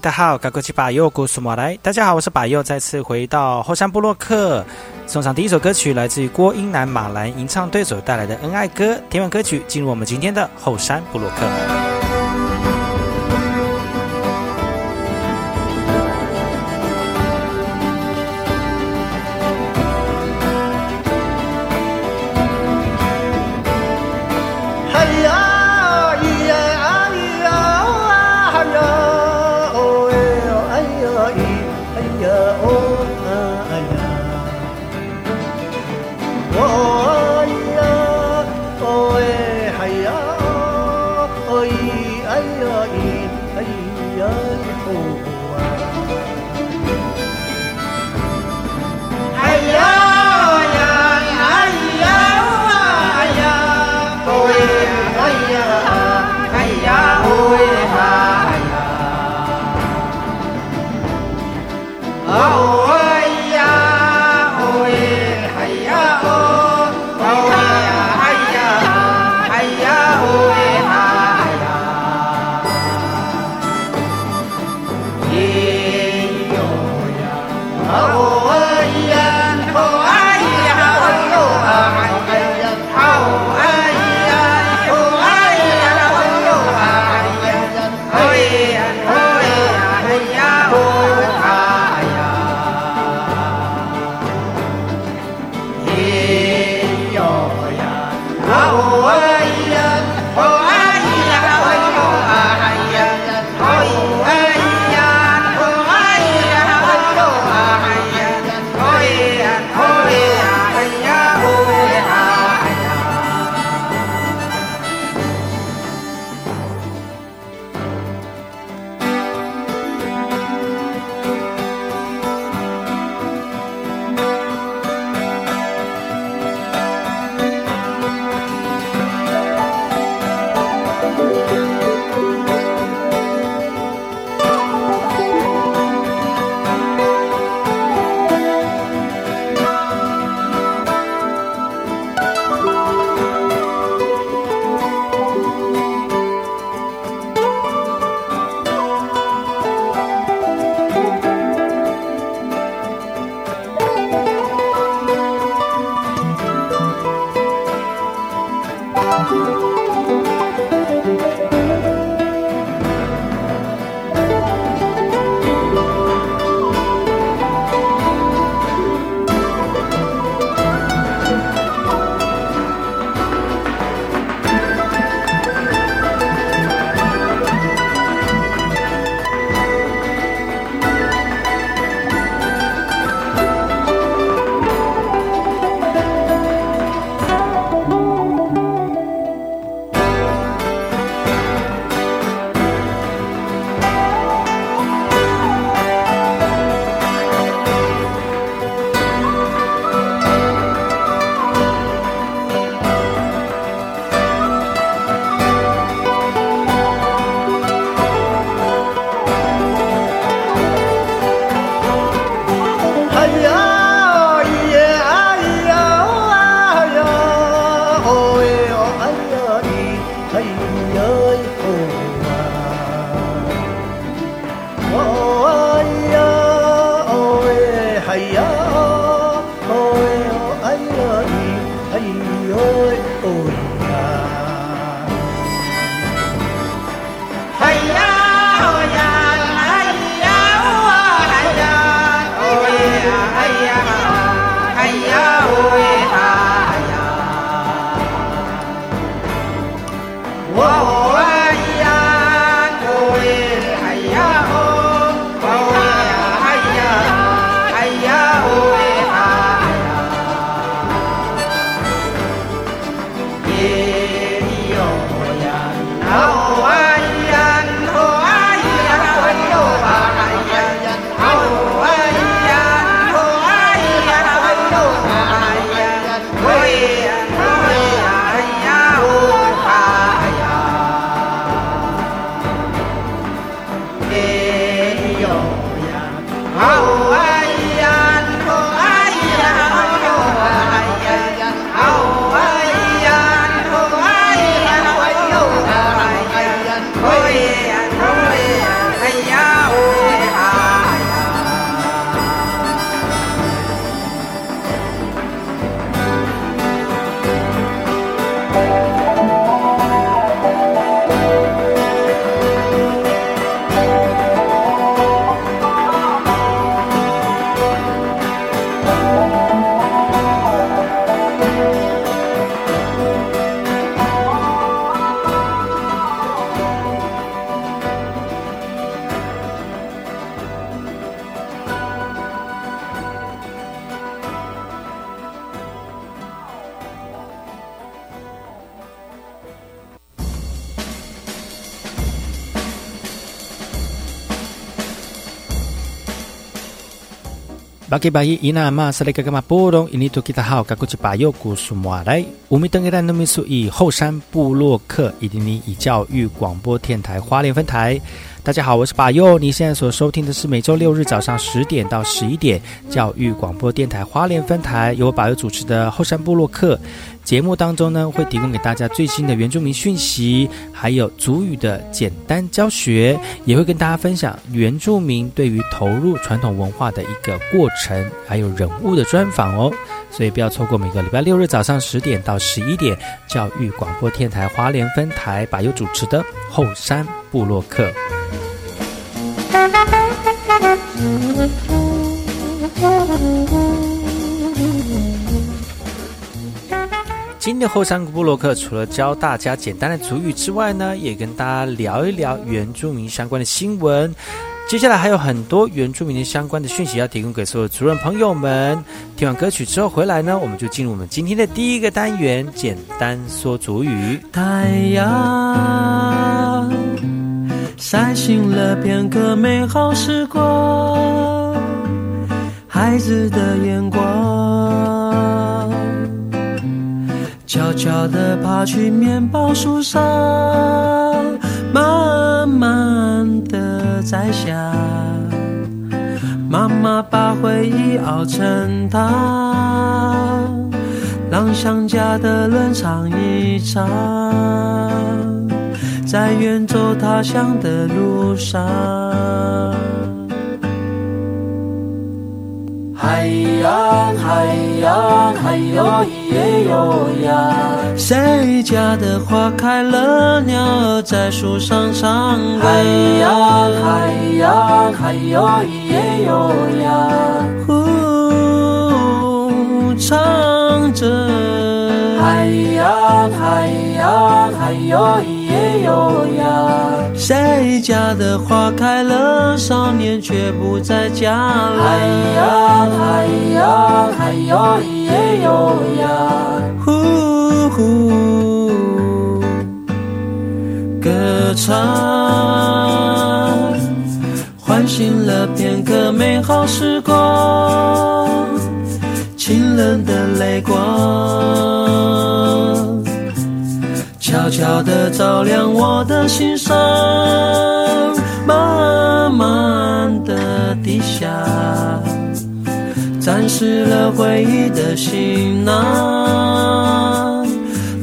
大好，高国旗把右古苏马来。大家好，我是把右，再次回到后山部落克，送上第一首歌曲，来自于郭英男马兰吟唱对手带来的恩爱歌。听完歌曲，进入我们今天的后山部落克。Música 巴吉巴伊伊那玛斯雷格格玛波隆伊尼图吉他好，嘎古吉巴尤古苏马来，乌米登格兰努米苏以后山布洛克伊迪尼以教育广播电台花莲分台。大家好，我是巴佑。你现在所收听的是每周六日早上十点到十一点教育广播电台花莲分台，由我巴佑主持的后山部落客节目当中呢，会提供给大家最新的原住民讯息，还有族语的简单教学，也会跟大家分享原住民对于投入传统文化的一个过程，还有人物的专访哦。所以不要错过每个礼拜六日早上十点到十一点教育广播电台花莲分台巴佑主持的后山部落客。今天的后山部落克除了教大家简单的主语之外呢，也跟大家聊一聊原住民相关的新闻。接下来还有很多原住民的相关的讯息要提供给所有族人朋友们。听完歌曲之后回来呢，我们就进入我们今天的第一个单元——简单说主语。太阳。晒醒了片刻美好时光，孩子的眼光，悄悄地爬去面包树上，慢慢地摘下。妈妈把回忆熬成汤，让想家的人尝一尝。在远走他乡的路上，海呀海呀海哟咿耶哟呀，谁家的花开了，鸟儿在树上唱歌。海洋海呀海哟咿耶哟呀，呼唱着。海洋海洋海哟咿。哟呀，谁家的花开了，少年却不在家了。嗨呀嗨呀嗨哟咿耶哟呀，呼呼，歌唱，唤醒了片刻美好时光，清冷的泪光。悄悄地照亮我的心上，慢慢地低下，沾湿了回忆的行囊，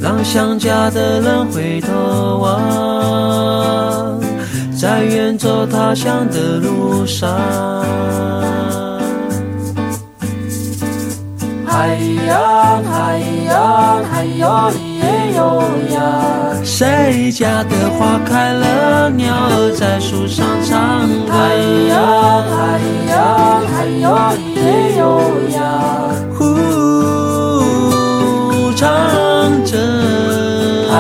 让想家的人回头望，在远走他乡的路上。海洋，海洋，海哟。哟呀，谁家的花开了，鸟儿在树上唱歌。嗨呀嗨呀嗨哟耶哟呀，呼唱着。嗨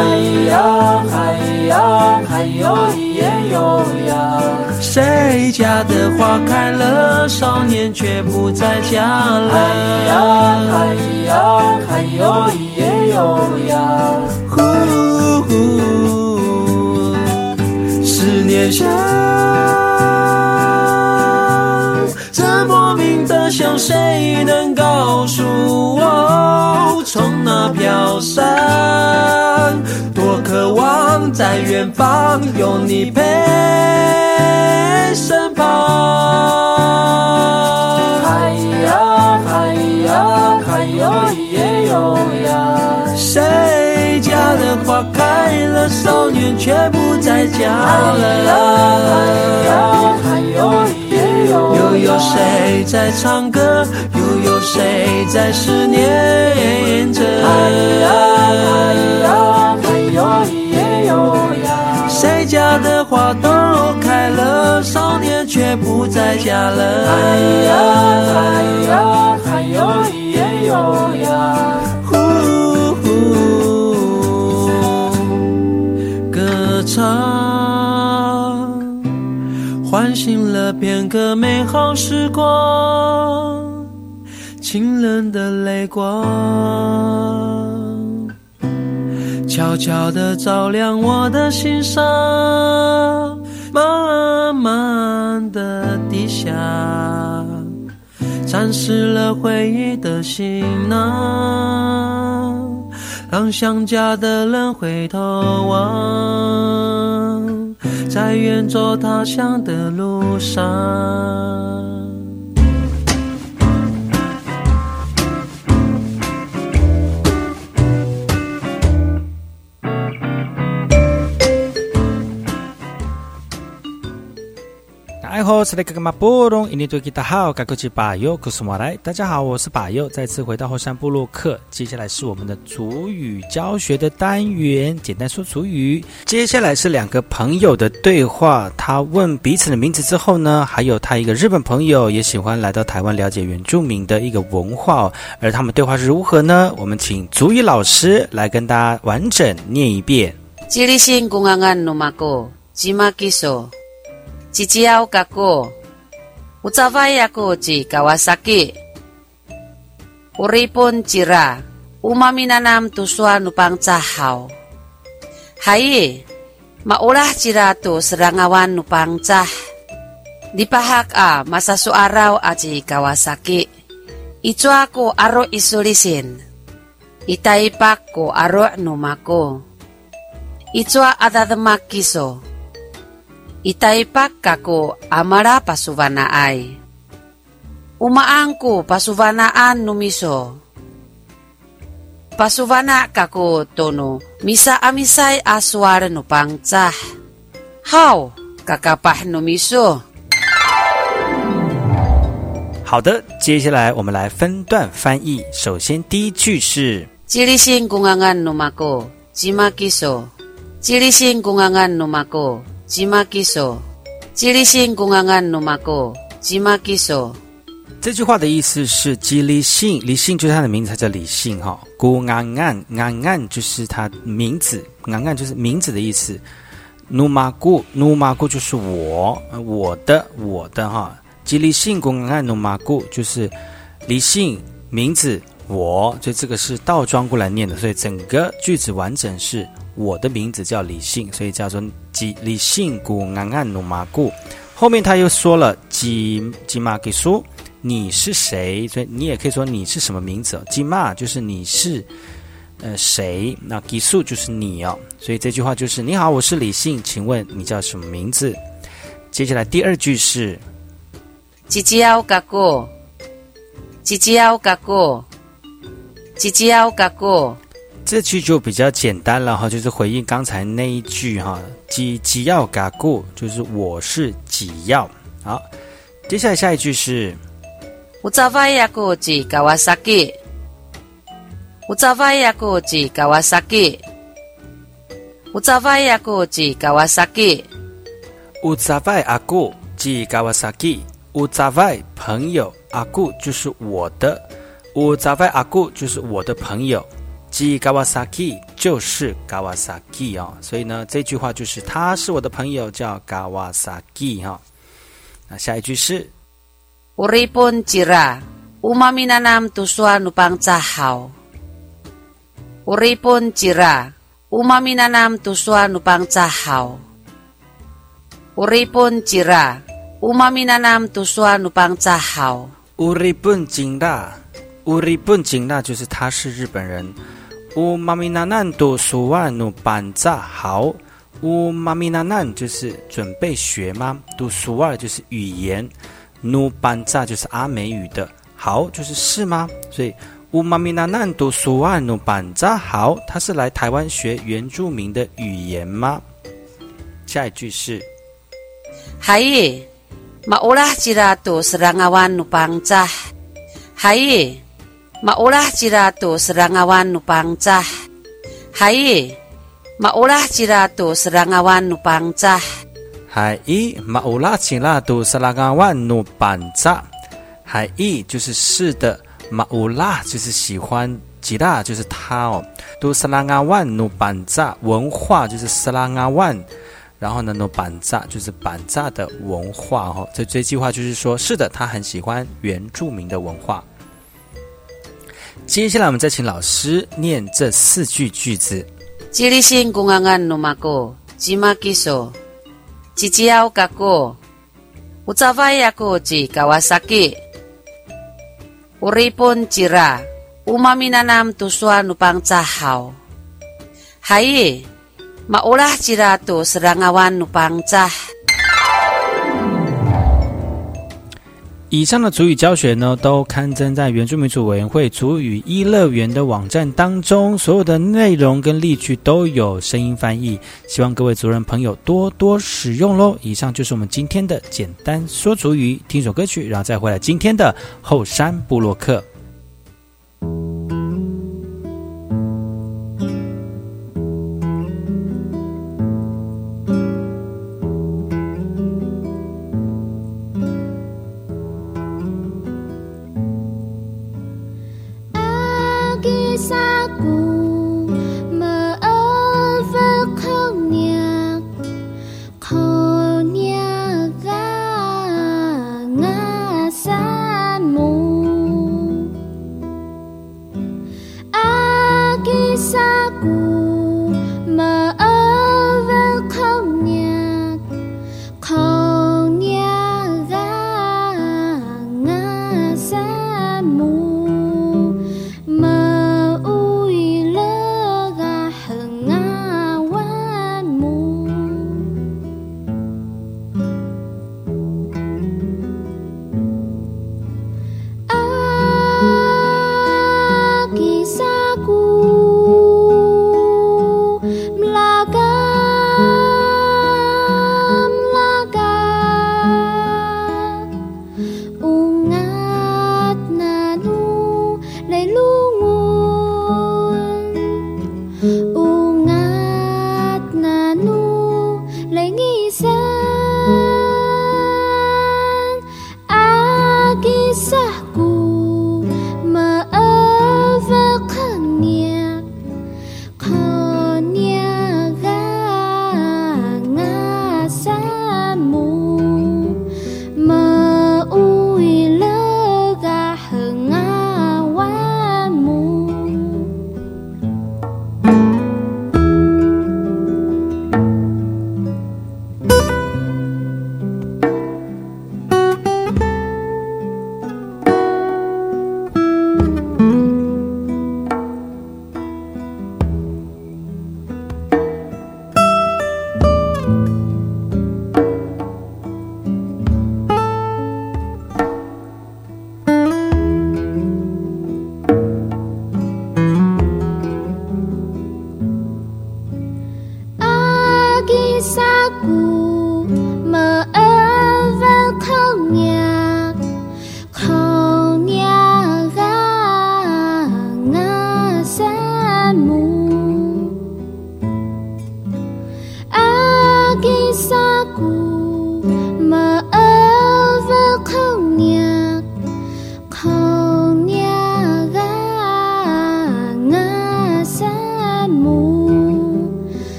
呀嗨呀嗨哟耶哟呀，谁家的花开了，少年却不在家了。哎呀，哎呀，哎呦，咿耶，呦呀！呜呜，思念像这莫名的香，谁能告诉我从哪飘散？多渴望在远方有你陪身旁。嗨呀嗨呀嗨哟耶哟呀，谁家的花开了，少年却不在家了。又有谁在唱歌？又有谁在思念着？不在家了。哎呀哎呀，哎呦耶呦呀，呼呼歌唱，唤醒了片刻美好时光，清冷的泪光，悄悄地照亮我的心上，慢慢的低下，沾湿了回忆的行囊。让想家的人回头望，在远走他乡的路上。好是那个嘛波隆，印尼对吉他好，该过去巴友，古苏马来。大家好，我是巴友，再次回到后山部落课。接下来是我们的主语教学的单元，简单说主语。接下来是两个朋友的对话，他问彼此的名字之后呢，还有他一个日本朋友也喜欢来到台湾了解原住民的一个文化，而他们对话是如何呢？我们请主语老师来跟大家完整念一遍。吉利新公安安努马哥，吉马基索。Chichiao kaku. Ucapay aku ci Kawasaki. Uripun cira. umaminanam tusua nupang cahau. Hai, maulah cira tu serangawan nupang cah. Dipahak a masa suarau aci Kawasaki. Icu aku aro isulisin. Itaipak ko aro numaku. Icu ada demakiso Itaipak kako amara pasuvana ay. Umaangko pasuvanaan numiso. Pasuvana kako tono misa amisay aswar no pangtsah. How kakapah numiso. 好的，接下来我们来分段翻译。首先，第一句是 Jilisin kungangan numako, jimakiso. Jilisin kungangan numako, jimakiso. Jilisin kungangan numako, jimakiso. 这句话的意思是，基理性，李信就是他的名字，他叫李信哈。古安安，安安就是他名字，安安就是名字的意思。努马古，努马古就是我，我的，我的哈。基理性古安安努马古就是李信名字我，所以这个是倒装过来念的，所以整个句子完整是我的名字叫李信，所以叫做基理性古安安努马古。后面他又说了基基马给苏。你是谁？所以你也可以说你是什么名字哦。吉玛就是你是呃谁？那吉素就是你哦。所以这句话就是你好，我是李信，请问你叫什么名字？接下来第二句是 Jijiao kako. Jijiao kako. Jijiao kako. 这句就比较简单了哈，就是回应刚才那一句哈。几几要嘎固就是我是几要。好，接下来下一句是。Ucaway ako ci Kawasaki. Ucaway ako ci Kawasaki. Ucaway ako ci Kawasaki. 乌扎外阿固即嘎瓦萨基，乌扎外朋友阿固就是我的，乌扎外阿固就是我的朋友，即嘎瓦萨基就是 Kawasaki 哦，所以呢这句话就是他是我的朋友，叫 Kawasaki 哈。那下一句是，Uripun cira. umami nanam tusuan upang cahau Uripun cira. Umaminanam tusuan upang cahau Uripun cira. Umaminanam tuswa nupang cahaw. 乌里本金啦，乌里本金啦，就是他是日本人。乌妈咪娜难读苏万努班扎好，乌妈咪娜难就是准备学吗？读苏万就是语言，努班扎就是阿美语的好，就是是吗？所以乌妈咪娜难读苏万努班扎好，他是来台湾学原住民的语言吗？下一句是，嗨，马乌拉吉拉杜斯拉阿万努邦扎，嗨。Maulah jira tu serangawan nupang cah. Hai, maulah jira tu serangawan nupang cah. Hai, maulah jira tu serangawan nupang cah. Hai 就是是的，马乌拉就是喜欢，吉拉就是他哦。都斯拉阿万努板扎文化就是斯拉阿万，然后呢努板扎就是板扎的文化哦。这这句话就是说，是的，他很喜欢原住民的文化。接下来，我们再请老师念这四句句子。吉利新公安安努马哥，吉马吉索，吉吉奥嘎哥，乌扎瓦亚哥吉卡瓦萨基，乌里本吉拉，乌马米纳南图苏安努邦扎好，嗨，马乌拉吉拉图斯拉阿万努邦扎。以上的主语教学呢，都刊登在原住民族委员会主语一乐园的网站当中，所有的内容跟例句都有声音翻译，希望各位族人朋友多多使用喽。以上就是我们今天的简单说主语，听首歌曲，然后再回来今天的后山部落客。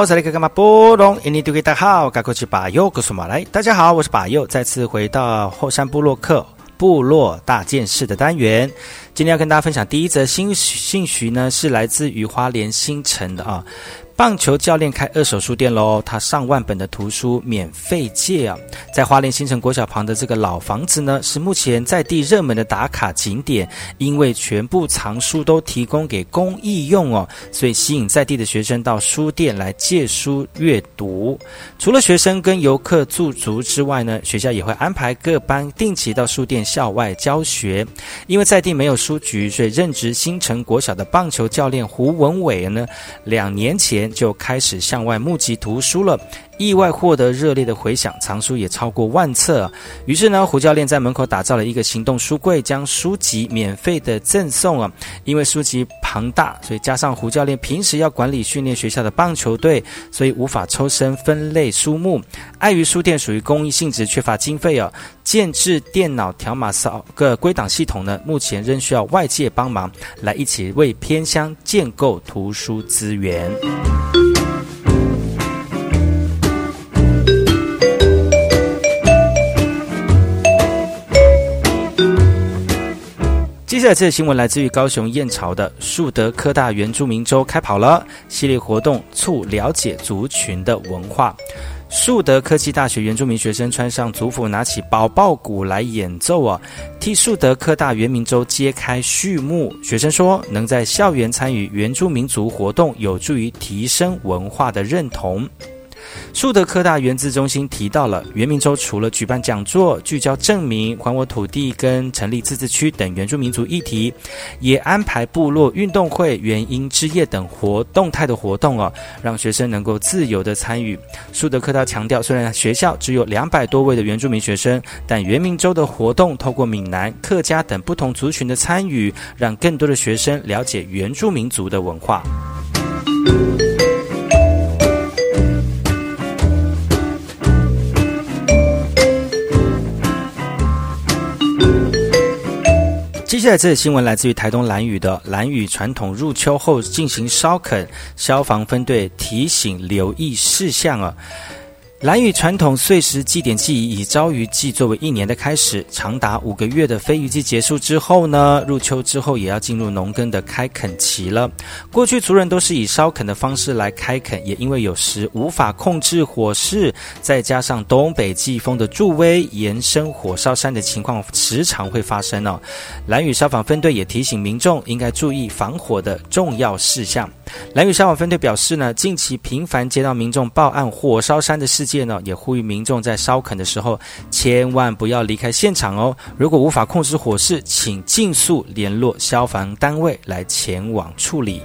好，这里是干嘛波隆？印尼大家好，我是巴佑，告诉马来，大家好，我是把右，再次回到后山部落克部落大件事的单元。今天要跟大家分享第一则新信息呢，是来自于花莲新城的啊。棒球教练开二手书店喽，他上万本的图书免费借啊！在花莲新城国小旁的这个老房子呢，是目前在地热门的打卡景点，因为全部藏书都提供给公益用哦，所以吸引在地的学生到书店来借书阅读。除了学生跟游客驻足之外呢，学校也会安排各班定期到书店校外教学。因为在地没有书局，所以任职新城国小的棒球教练胡文伟呢，两年前。就开始向外募集图书了，意外获得热烈的回响，藏书也超过万册。于是呢，胡教练在门口打造了一个行动书柜，将书籍免费的赠送啊。因为书籍庞大，所以加上胡教练平时要管理训练学校的棒球队，所以无法抽身分类书目。碍于书店属于公益性质，缺乏经费啊，建制电脑条码扫个归档系统呢，目前仍需要外界帮忙来一起为偏乡建构图书资源。接下来这个新闻来自于高雄燕巢的树德科大原住民周开跑了，系列活动促了解族群的文化。树德科技大学原住民学生穿上族服，拿起宝宝鼓来演奏啊，替树德科大原民周揭开序幕。学生说，能在校园参与原住民族活动，有助于提升文化的认同。树德科大原子中心提到了，原民州除了举办讲座，聚焦证明还我土地跟成立自治区等原住民族议题，也安排部落运动会、原因之夜等活动态的活动哦，让学生能够自由的参与。树德科大强调，虽然学校只有两百多位的原住民学生，但原民州的活动透过闽南、客家等不同族群的参与，让更多的学生了解原住民族的文化。接下来这个新闻来自于台东兰屿的兰屿传统入秋后进行烧垦，消防分队提醒留意事项啊。蓝屿传统碎石祭典祭以朝鱼祭作为一年的开始，长达五个月的飞鱼季结束之后呢，入秋之后也要进入农耕的开垦期了。过去族人都是以烧垦的方式来开垦，也因为有时无法控制火势，再加上东北季风的助威，延伸火烧山的情况时常会发生哦。蓝屿消防分队也提醒民众应该注意防火的重要事项。蓝屿消防分队表示呢，近期频繁接到民众报案火烧山的事界呢，也呼吁民众在烧垦的时候，千万不要离开现场哦。如果无法控制火势，请尽速联络消防单位来前往处理。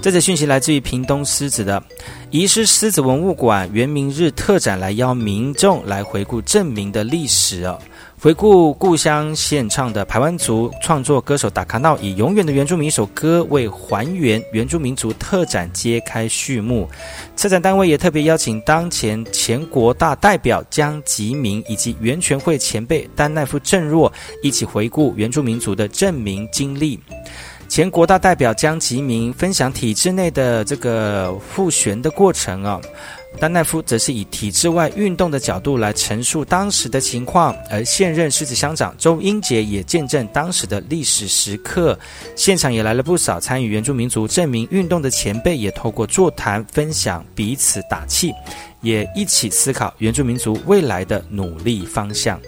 这则讯息来自于屏东狮子的遗失狮子文物馆原明日特展，来邀民众来回顾证明的历史哦、回顾故乡献唱的排湾族创作歌手达卡闹以《永远的原住民》一首歌为还原原住民族特展揭开序幕。策展单位也特别邀请当前前国大代表江吉明以及原全会前辈丹奈夫郑若一起回顾原住民族的证明经历。前国大代表江吉明分享体制内的这个复旋的过程啊。丹奈夫则是以体制外运动的角度来陈述当时的情况，而现任狮子乡长周英杰也见证当时的历史时刻。现场也来了不少参与原住民族证明运动的前辈，也透过座谈分享彼此打气，也一起思考原住民族未来的努力方向。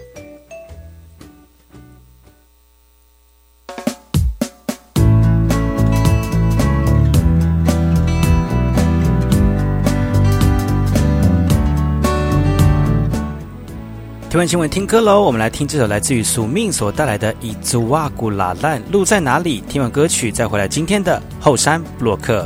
听完新闻，听歌喽！我们来听这首来自于宿命所带来的《伊祖瓦古拉烂路在哪里》。听完歌曲，再回来今天的后山布洛克。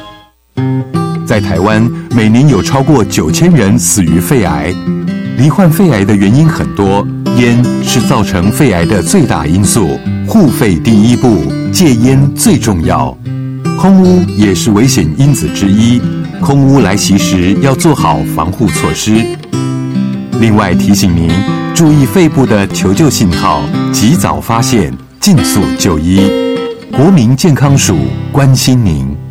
在台湾，每年有超过九千人死于肺癌。罹患肺癌的原因很多，烟是造成肺癌的最大因素。护肺第一步，戒烟最重要。空污也是危险因子之一，空污来袭时要做好防护措施。另外提醒您注意肺部的求救信号，及早发现，尽速就医。国民健康署关心您。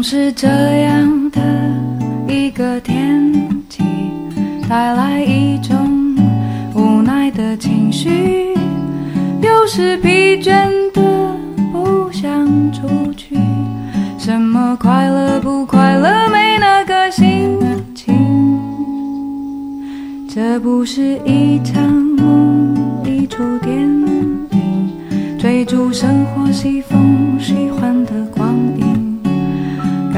总是这样的一个天气，带来一种无奈的情绪，有时疲倦的不想出去。什么快乐不快乐，没那个心情。这不是一场梦，一出电影，追逐生活西风喜欢的光。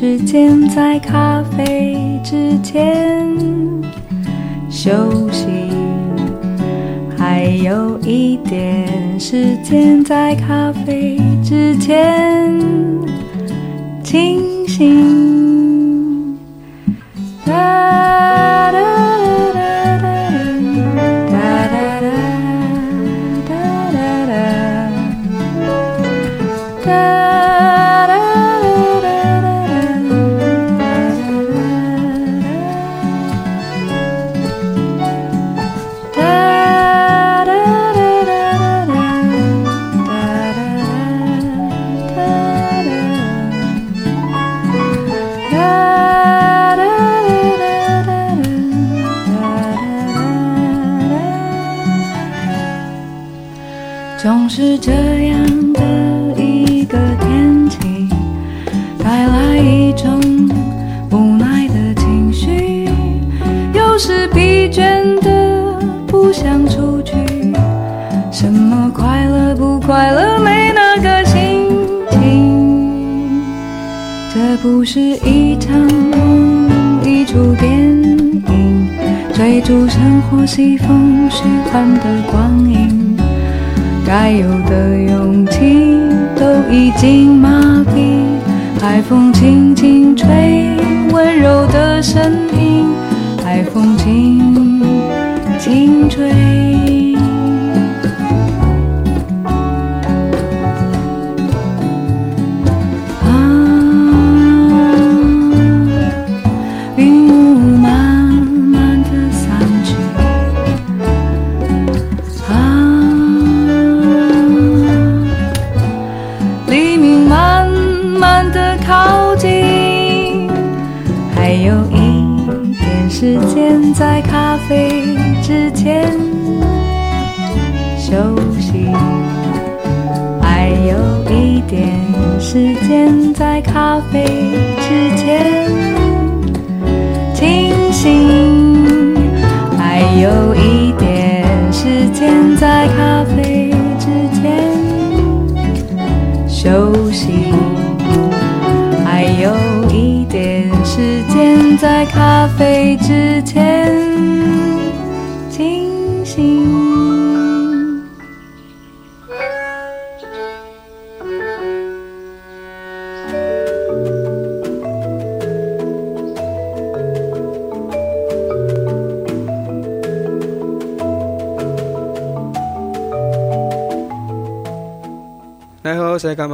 时间在咖啡之前休息，还有一点时间在咖啡之前清醒。不是一场梦，一出电影，追逐生活西风虚幻的光影。该有的勇气都已经麻痹，海风轻轻吹，温柔的声音，海风轻轻吹。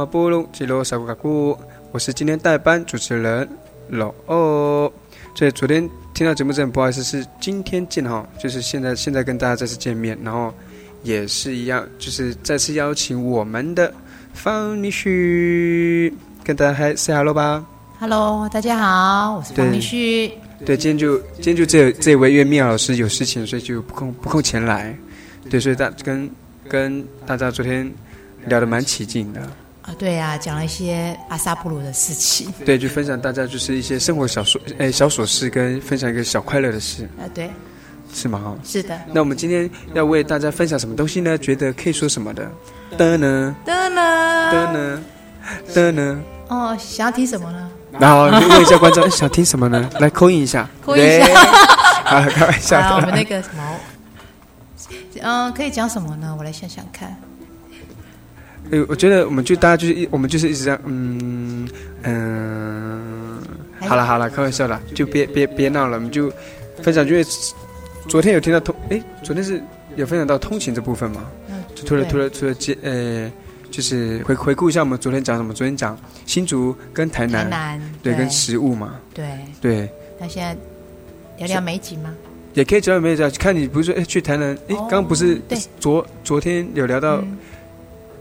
布隆吉罗萨古卡古，我是今天代班主持人老二。所以昨天听到节目真的不好意思，是今天见哈，就是现在现在跟大家再次见面，然后也是一样，就是再次邀请我们的方立旭跟大家嗨 say hello 吧。Hello，大家好，我是方立旭。对，今天就今天就这这位，因为米娅老师有事情，所以就不空不空前来。对，所以大跟跟大家昨天聊得蛮起劲的。啊，对啊，讲了一些阿萨布鲁的事情。对，就分享大家就是一些生活小琐哎小琐事，跟分享一个小快乐的事。啊，对，是吗？哈，是的。那我们今天要为大家分享什么东西呢？觉得可以说什么的？的呢？的呢？的呢？的呢？哦，想要听什么呢？然后问一下观众想听什么呢？来扣印一下，扣印一下。好，开玩笑的。我们那个什么，嗯，可以讲什么呢？我来想想看。呃，我觉得我们就大家就是一，我们就是一直这样，嗯嗯，好了好了，开玩笑啦，就别别别闹了，我们就分享，因为昨天有听到通，哎，昨天是有分享到通勤这部分嘛，就除了除了除了接呃。就是回回顾一下我们昨天讲什么？昨天讲新竹跟台南，台南对跟食物嘛，对对。那现在聊聊美景吗？也可以聊聊美景。看你不是说哎去台南，哎刚刚不是昨昨天有聊到，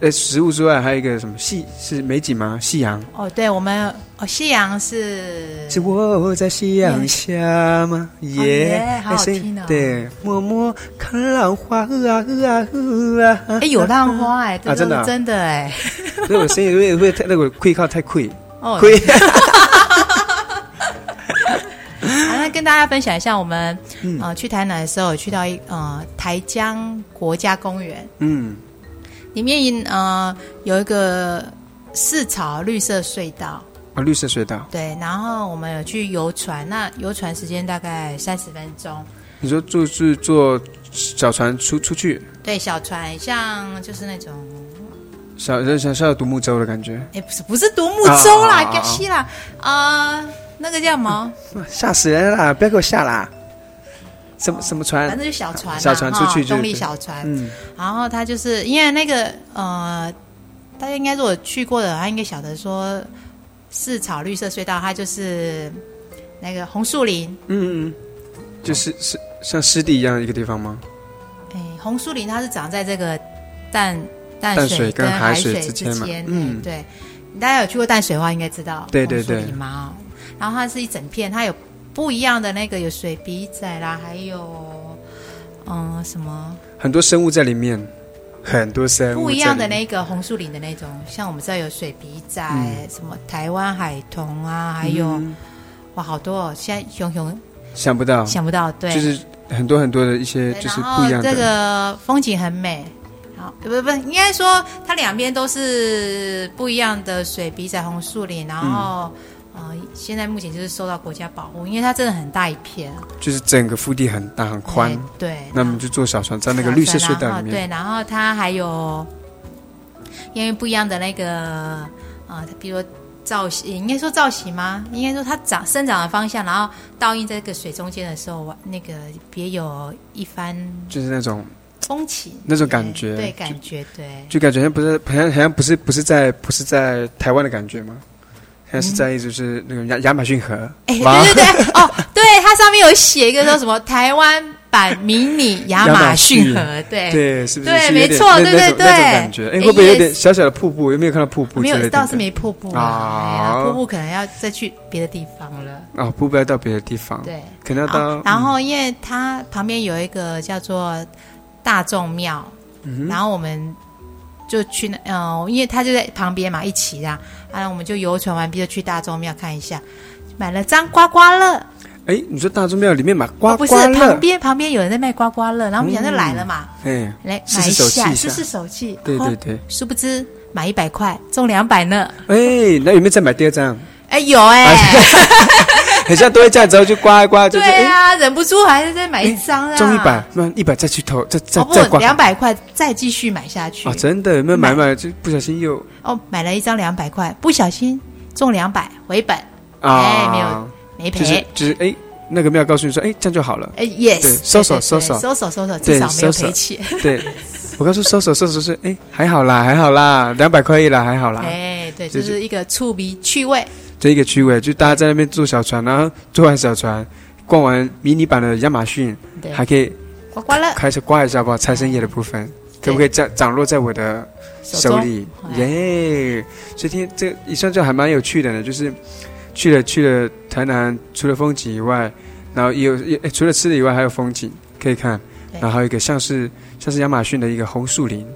呃食物之外还有一个什么夕是美景吗？夕阳。哦，对我们哦夕阳是是我在夕阳下吗？耶，好好听哦。对，默默看浪花啊啊啊！哎，有浪花哎，啊真的真的哎。所以我声音会会太那个会靠太溃，哦溃。好，那跟大家分享一下，我们呃去台南的时候，去到一呃台江国家公园，嗯，里面呃有一个四草绿色隧道啊，绿色隧道，对，然后我们有去游船，那游船时间大概三十分钟。你说就是坐小船出出去？对，小船像就是那种小人像像独木舟的感觉。哎，不是不是独木舟啦，可惜啦，啊。那个叫什么？吓死人啦！不要给我吓啦！什么什么船？反正就小船，小船出去，动力小船。嗯，然后它就是因为那个呃，大家应该如果去过的，他应该晓得说，四草绿色隧道，它就是那个红树林。嗯嗯，就是是像湿地一样的一个地方吗？哎，红树林它是长在这个淡淡水跟海水之间嘛。嗯，对，大家有去过淡水的话，应该知道。对对对。吗？然后它是一整片，它有不一样的那个有水笔仔啦，还有嗯什么？很多生物在里面，很多生物不一样的那个红树林的那种，像我们这儿有水笔仔，什么台湾海豚啊，还有哇好多哦，现在熊熊想不到。想不到，对，就是很多很多的一些就是不一样的。这个风景很美。好，不不，应该说它两边都是不一样的水笔仔红树林，然后。呃，现在目前就是受到国家保护，因为它真的很大一片，就是整个腹地很大很宽。对，那我们就坐小船在那个绿色隧道里面。对，然后它还有因为不一样的那个啊呃，比如造型，应该说造型吗？应该说它长生长的方向，然后倒映在这个水中间的时候，那个别有一番就是那种风情，那种感觉，对，感觉对，就感觉像不是好像好像不是不是在不是在台湾的感觉吗？还是在意就是那个亚亚马逊河，哎，对对对，哦，对，它上面有写一个说什么台湾版迷你 亚马逊河，对对，是不是？对，没错，对对对，那种感觉，哎，会不会有点小小的瀑布？有没有看到瀑布？没有，倒是没瀑布啊，瀑布可能要再去别的地方了。哦，瀑布要到别的地方，对，可能要到。然后，因为它旁边有一个叫做大众庙，然后我们。就去那，嗯，因为他就在旁边嘛，一起啦，啊，我们就游船完毕，就去大钟庙看一下，买了张刮刮乐。哎，你说大众庙里面买刮刮乐？不是，旁边旁边有人在卖刮刮乐，然后我们想就来了嘛，哎，来买一下，试试手气。对对对，殊不知买一百块中两百呢。哎，那有没有再买第二张？哎，有哎。很像都会这样之后就刮一刮，就对啊，忍不住还是再买一张啊，中一百，那一百再去投，再再再刮两百块，再继续买下去啊！真的有没有买买就不小心又哦，买了一张两百块，不小心中两百回本，哎，没有没赔，就是就是哎，那个庙告诉你说，哎，这样就好了。哎，yes，对，收手对收手收手收手，对至少没有赔钱。对，我告诉收手收手是，哎，还好啦，还好啦，两百块一啦，还好啦。哎，对，就就是一个触鼻趣味。这一个区位，就大家在那边坐小船，然后坐完小船，逛完迷你版的亚马逊，还可以刮刮乐，开始刮一下吧，财神爷的部分，可不可以掌掌握在我的手里？耶！所以今天这一算就还蛮有趣的呢，就是去了去了台南，除了风景以外，然后也有也除了吃的以外，还有风景可以看，然后还有一个像是像是亚马逊的一个红树林。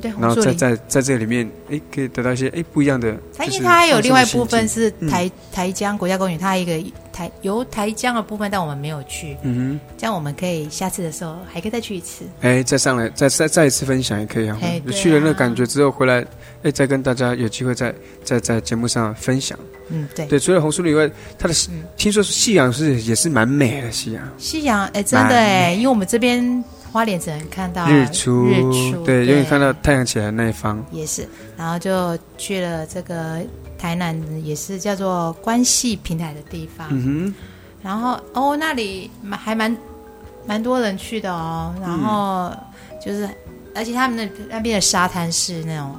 对然后在在在这里面，哎，可以得到一些哎不一样的。它因为它还有另外一部分是台台江国家公园，它一个台由台江的部分，但我们没有去。嗯哼这样我们可以下次的时候还可以再去一次。哎，再上来再再再一次分享也可以啊哎。去了那个感觉之后回来，哎，再跟大家有机会再再在节目上分享。嗯，对。对，除了红树林以外，它的听说夕阳是也是蛮美的夕阳。夕阳，哎，真的哎，因为我们这边花莲只能看到日出，日出，对，因为看到太阳起来的那一方。也是，然后就去了这个台南，也是叫做关系平台的地方。嗯哼然后哦，那里蛮还蛮蛮多人去的哦。然后就是，而且他们那那边的沙滩是那种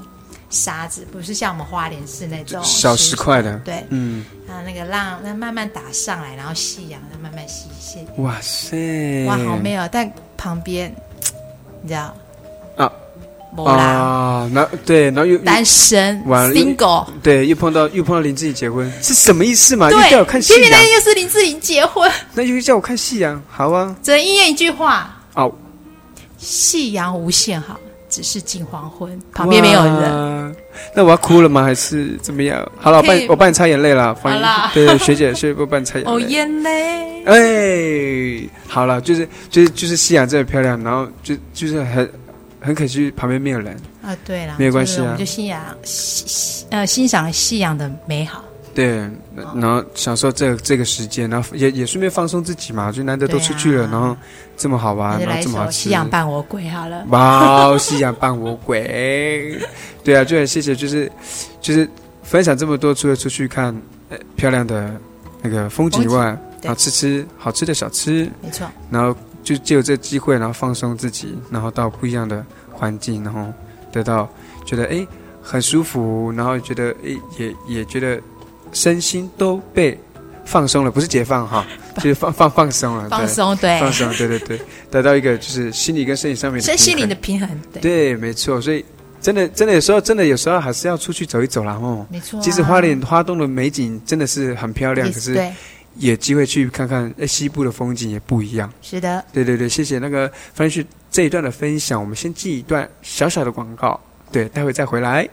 沙子，不是像我们花莲市那种，小石块的。对，嗯，啊，那个浪那慢慢打上来，然后夕阳再慢慢西下。哇塞，哇，好美哦！但旁边你知道啊，没啦，啊，然后对，然后又又单身 single。对，又碰到又碰到林志颖结婚，是什么意思嘛？又对，叫我看夕阳偏偏那，又是林志颖结婚，那又叫我看夕阳，好啊。只能应验一句话：哦，夕阳无限好，只是近黄昏，旁边没有人。那我要哭了吗？还是怎么样？好了，我帮你我帮你擦眼泪了。欢迎好啦，对 对，学姐，学姐，我帮你擦眼泪哦，眼泪。哎，好了，就是就是就是夕阳真的漂亮，然后就就是很很可惜旁边没有人。啊，对啦，没有关系啊就是我们就欣赏欣欣呃欣赏夕阳的美好。对，然后享受这这个时间，然后也也顺便放松自己嘛，就难得都出去了，然后这么好玩，然后这么好吃。《夕阳伴我归》好了。哇哦，夕阳伴我归。对啊，就很谢谢，就是就是分享这么多，除了出去看呃漂亮的那个风景以外，然后吃吃好吃的小吃，没错，然后就借由这个机会，然后放松自己，然后到不一样的环境，然后得到觉得哎很舒服，然后觉得哎也也觉得身心都被放松了，不是解放哈，就是放放放松了，对。放松对。放松，对对对，得到一个就是心理跟身体上面的身心灵的平衡，对，对，没错，所以真的真的有时候真的有时候还是要出去走一走啦哦。没错啊。即使花莲花东的美景真的是很漂亮，可是也有机会去看看，哎，西部的风景也不一样。是的，对对对，谢谢那个范旭这一段的分享，我们先记一段小小的广告，对，待会再回来。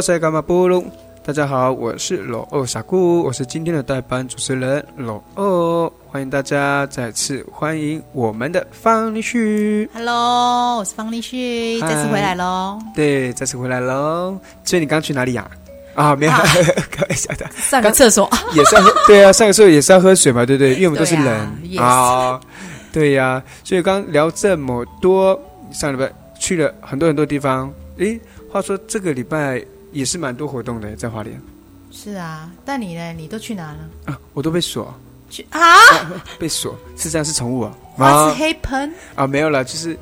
塞干嘛布隆？大家好，我是老二傻姑，我是今天的代班主持人老二，欢迎大家再次欢迎我们的方立旭。Hello，我是方立旭，嗨这次回来喽。对，再次回来喽。所以你刚去哪里呀、啊？没有，开玩笑的。上个厕所也是要喝，对啊，上个厕所也是要喝水嘛，对不对？因为我们都是人啊，对呀、所以刚聊这么多，上礼拜去了很多很多地方。诶，话说这个礼拜也是蛮多活动的，在花莲是啊，但你呢？你都去哪了？啊，我都被锁，去啊被锁是这样是宠物啊？？What's happen？啊，没有了，就是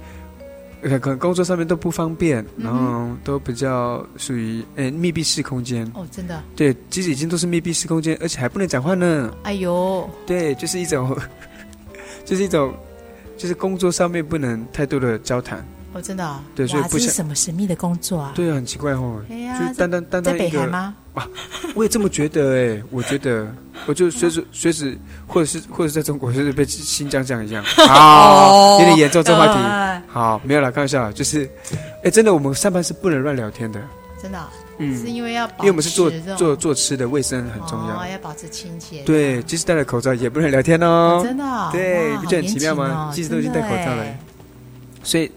呃可能工作上面都不方便，嗯然后都比较属于呃密闭式空间。哦，真的。对，其实已经都是密闭式空间，而且还不能讲话呢。哎呦，对，就是一种，就是一种，就是工作上面不能太多的交谈。哦，真的、哦。对所以哇，这是不想什么神秘的工作啊？对啊，很奇怪哦。哎呀就是单单单在单一个北韩吗？啊，我也这么觉得哎，我觉得，我就随时 随时，或者是或者在中国，就是被新疆这样一样啊，有点严重这话哎题。好，没有了，开玩笑，就是，哎，真的，我们上班是不能乱聊天的，真的哦、嗯是因为要保因为我们是做做做吃的，卫生很重要哦，。要保持清洁。对，即使戴了口罩也不能聊天哦。真的哦对，不就很奇妙？吗即使都已经戴口罩了所以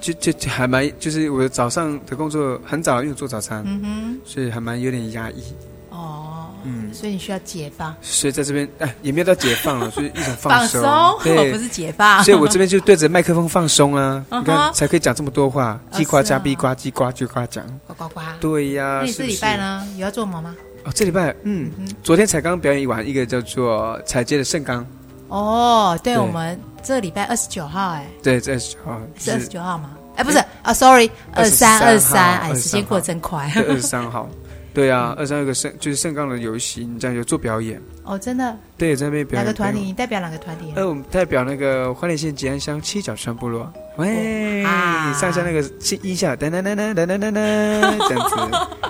就就就还蛮，就是我早上的工作很早，因为做早餐，嗯哼所以还蛮有点压抑。哦，嗯所以你需要解放。所以在这边，哎，也没有到解放了，所以一种放松，松对，不是解放所以我这边就对着麦克风放松啊，你看才可以讲这么多话，哦叽呱加哔呱，叽呱叽呱讲。呱呱呱。对呀，那你这礼拜呢？有要做什么吗？哦，这礼拜，嗯，昨天才刚表演完一个叫做彩街的圣冈，哦，对我们这个礼拜二十九号，哎，对，这二十九号，是二十九号吗？哎，不是啊，sorry，二三二三，哎，时间过得真快。二十三号，对啊，二三有个盛就是盛冈的游戏，你这样有做表演，哦，真的，对，在那边表演。哪个团体？？你代表哪个团体？呃，我们代表那个花莲县吉安乡七角川部落，喂，啊上下那个音效，噔噔噔噔噔噔噔噔，这样子，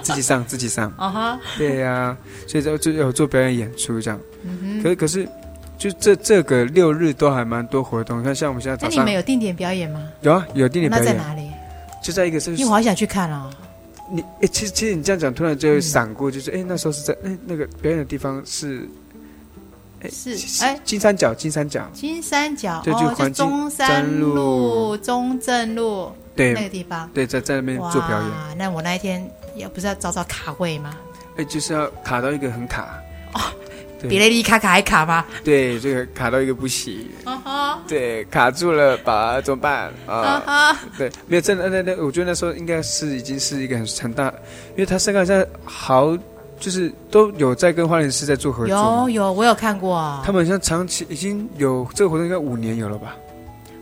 自己上自己上，哦哈，对呀、所以就就有做表演演出这样。嗯哼。可是可是，就这这个六日都还蛮多活动，你看像我们现在那你们有定点表演吗？有啊有定点表演，那在哪里？就在一个是因为我好想去看哦。你哎，其实其实你这样讲，突然就会闪过，就是哎那时候是在哎那个表演的地方是哎是哎，金三角金三角，金三角对就哦，就环境中山山路路、中正路对那个地方。对在在那边做表演，哇，那我那一天也不是要找找卡位吗？哎就是要卡到一个很卡，对比雷利卡卡还卡吗？对这个卡到一个不行。啊哈，对，卡住了吧？怎么办啊？啊哈，对，没有真的，那那我觉得那时候应该是已经是一个很很大，因为他身高现在好，就是都有在跟花莲市在做合作有有，我有看过。他们好像长期已经有这个活动，应该五年有了吧？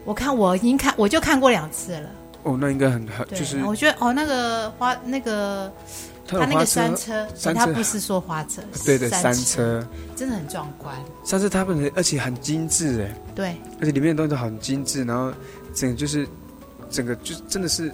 我看我已经看，我就看过两次了。哦，那应该很很，就是我觉得哦，那个花那个他那个山车，山车他不是说花车，对对山山车车，真的很壮观。上次他们而且很精致哎，对，而且里面的东西都很精致，然后整个就是整个就真的是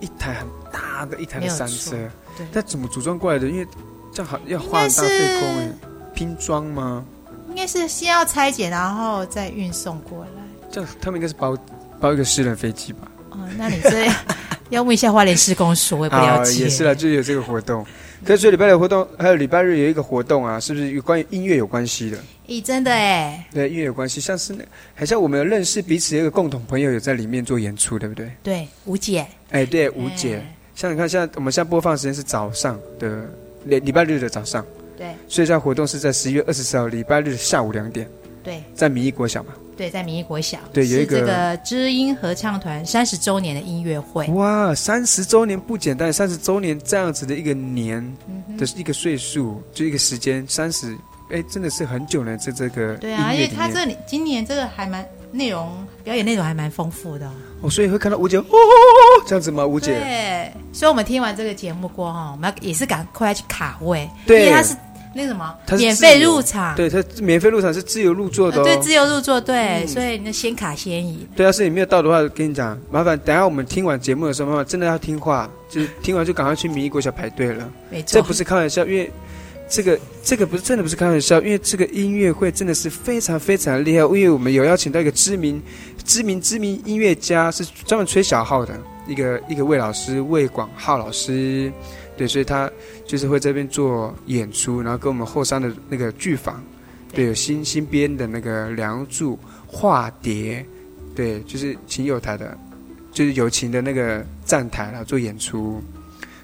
一台很大大的一台的山车，对但怎么组装过来的？因为这样好要花很大费工哎，拼装吗？应该是先要拆解，然后再运送过来。这样他们应该是包包一个私人飞机吧？哦，那你这 要问一下花莲施工所，我也不了解。啊，也是啦，就是有这个活动。可是礼拜六活动，还有礼拜日有一个活动啊，是不是有关于音乐有关系的？咦，真的哎，对，音乐有关系，像是那，好像我们有认识彼此的一个共同朋友，有在里面做演出，对不对？对，吴姐，哎，对，吴姐。像你看，现在我们现在播放时间是早上的礼礼拜日的早上，对所以在活动是在十一月二十四号礼拜日下午两点，对在民意国小嘛。对，在民意国小，对有一个这个知音合唱团三十周年的音乐会。哇，三十周年不简单，三十周年这样子的一个年嗯的一个岁数，就一个时间，三十，哎，真的是很久了，在这个对啊，而且他这里今年这个还蛮内容表演内容还蛮丰富的哦。哦，所以会看到吴姐哦这样子吗？吴姐，对，所以我们听完这个节目过后，我们要也是赶快去卡位，对因为它是那个什么？它是免费自由。入场，对，它免费入场是自由入座的、哦呃对，自由入座，对，嗯。所以那先卡先移。对，要是你没有到的话，跟你讲，麻烦等一下我们听完节目的时候，麻烦真的要听话，就是听完就赶快去民意国小排队了。没错。这不是开玩笑，因为这个这个不是真的不是开玩笑，因为这个音乐会真的是非常非常厉害，因为我们有邀请到一个知名知名知名音乐家，是专门吹小号的一个一个魏老师魏广浩老师，对，所以他就是会这边做演出，然后跟我们后山的那个剧坊，对，有新新编的那个《梁祝》化蝶，对，就是琴友台的，就是友情的那个站台啦，做演出。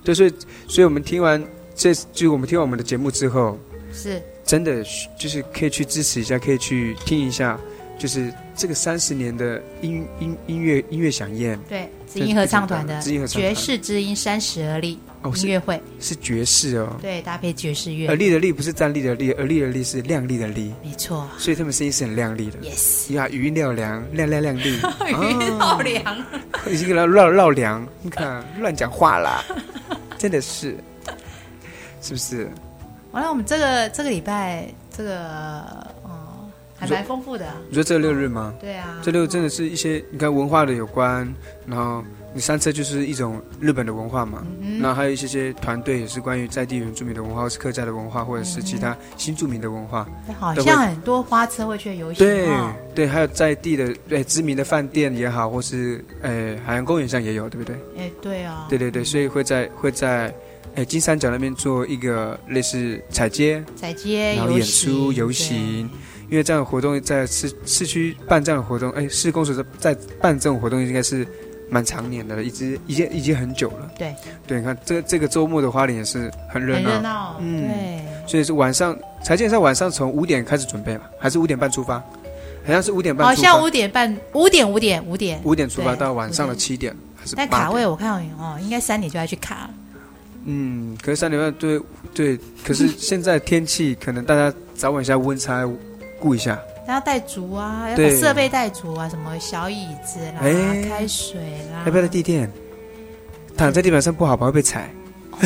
对，所以所以我们听完这，就是我们听完我们的节目之后，是真的就是可以去支持一下，可以去听一下，就是这个三十年的音音音乐音乐响宴，对，知音合唱团的知音合唱团。爵士知音三十而立哦是音乐会，是爵士哦，对，搭配爵士乐。而，立的立不是站立的立，而立的立是亮丽的丽，没错，所以他们声音是很亮丽的。Yes 呀，语音绕梁，亮亮亮丽，语音哦绕梁，已经给他绕绕梁，你看乱讲话啦，真的是，是不是？完了，我们这个这个礼拜这个嗯还蛮丰富的，你说这六日吗？对啊这六日真的是一些你看文化的有关，然后你山车就是一种日本的文化嘛，嗯然后还有一些些团队也是关于在地原住民的文化，或是客家的文化，或者是其他新住民的文化，好像很多花车会去游行对哦，对，还有在地的对知名的饭店也好，或是呃海洋公园上也有，对不对？哎，对啊，对对对，所以会在会在诶金三角那边做一个类似彩街，彩街然后演出游行。因为这样的活动在市市区办这样的活动，哎，市公所在办这种活动应该是蛮常年的了，一直已经已经很久了。对。对，你看这这个周末的花莲也是很热很闹，热闹，嗯。对，所以是晚上才建上晚上从五点开始准备嘛，还是五点半出发？好像是五点半出发，好像五点半，五点五点五点五点出发到晚上的七点还是点？但卡位我看哦，应该三点就要去卡，嗯，可是三点半对对，可是现在天气可能大家早晚一下温差顾一下。他要带足啊，要把设备带足啊，什么小椅子啦、哎开水啦，要不要在地垫？躺在地板上不好吧，会被踩。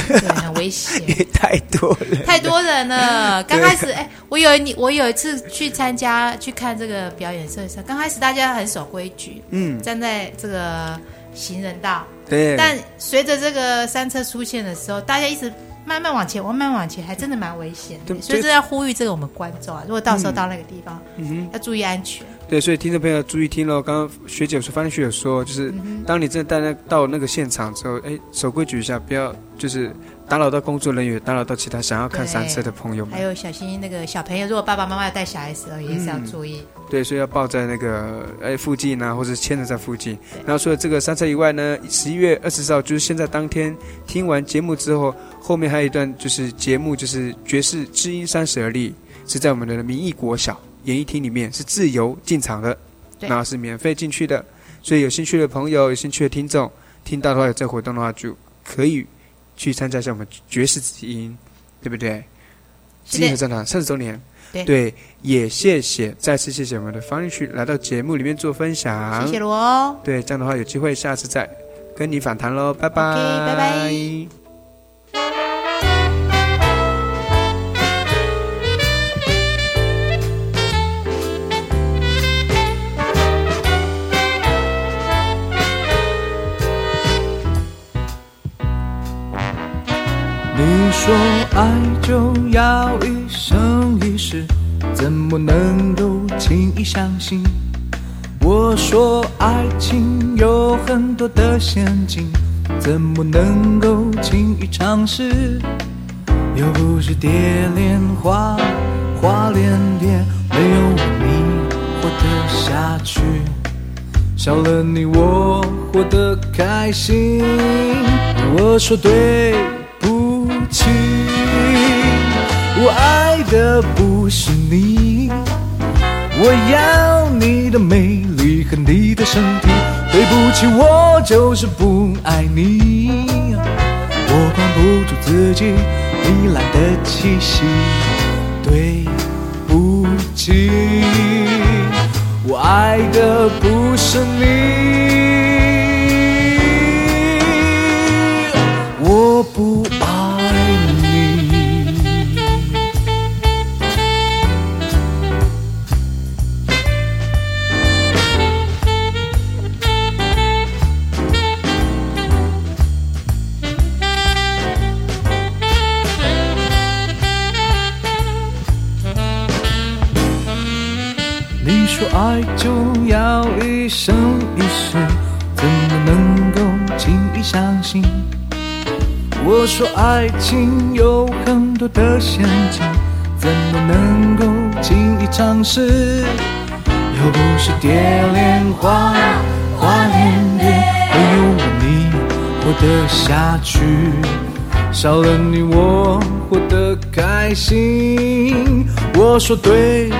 对，很危险。太多了，太多人了。刚开始，哎、我有你，我有一次去参加去看这个表演社的时候，刚开始大家很守规矩，嗯站在这个行人道。对但随着这个山车出现的时候，大家一直慢慢往前，慢慢往前，还真的蛮危险的。对所以这要呼吁这个我们观众啊，如果到时候嗯到那个地方，嗯哼要注意安全。对，所以听众朋友注意听喽。刚刚学姐说，方丽学姐说，就是嗯当你真的带那到那个现场之后，哎，守规矩一下，不要就是打扰到工作人员，打扰到其他想要看山车的朋友们还。有小心那个小朋友，如果爸爸妈妈带小孩的时候，也是要嗯注意。对，所以要抱在那个哎附近啊，或者牵着在附近。然后除了这个山车以外呢，十一月二十四号就是现在当天听完节目之后，后面还有一段就是节目，就是爵士知音三十而立，是在我们的民意国小演艺厅里面是自由进场的，对然后是免费进去的。所以有兴趣的朋友、有兴趣的听众，听到的话有这活动的话，就可以去参加一下我们爵士知音，对不对？是的知音合唱团三十周年。对也谢谢，再次谢谢我们的方玉旭来到节目里面做分享，谢谢罗哦。对，这样的话有机会下次再跟你访谈喽，拜拜拜拜。说爱就要一生一世，怎么能够轻易相信？我说爱情有很多的陷阱，怎么能够轻易尝试？又不是蝶恋花，花恋蝶，没有你活得下去。少了你我活得开心。我说对不起，我爱的不是你，我要你的美丽和你的身体。对不起，我就是不爱你，我管不住自己糜烂的气息。对不起，我爱的不是你。我不一生一世，怎么能够轻易相信？我说爱情有很多的陷阱，怎么能够轻易尝试？又不是蝶恋花，花恋蝶，没有你活得下去。少了你我活得开心。我说对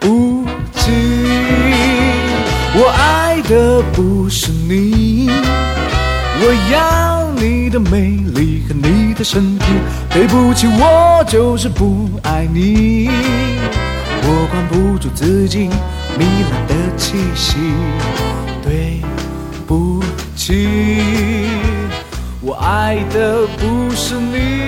不起，我爱的不是你，我要你的美丽和你的身体。对不起，我就是不爱你，我管不住自己糜烂的气息。对不起，我爱的不是你。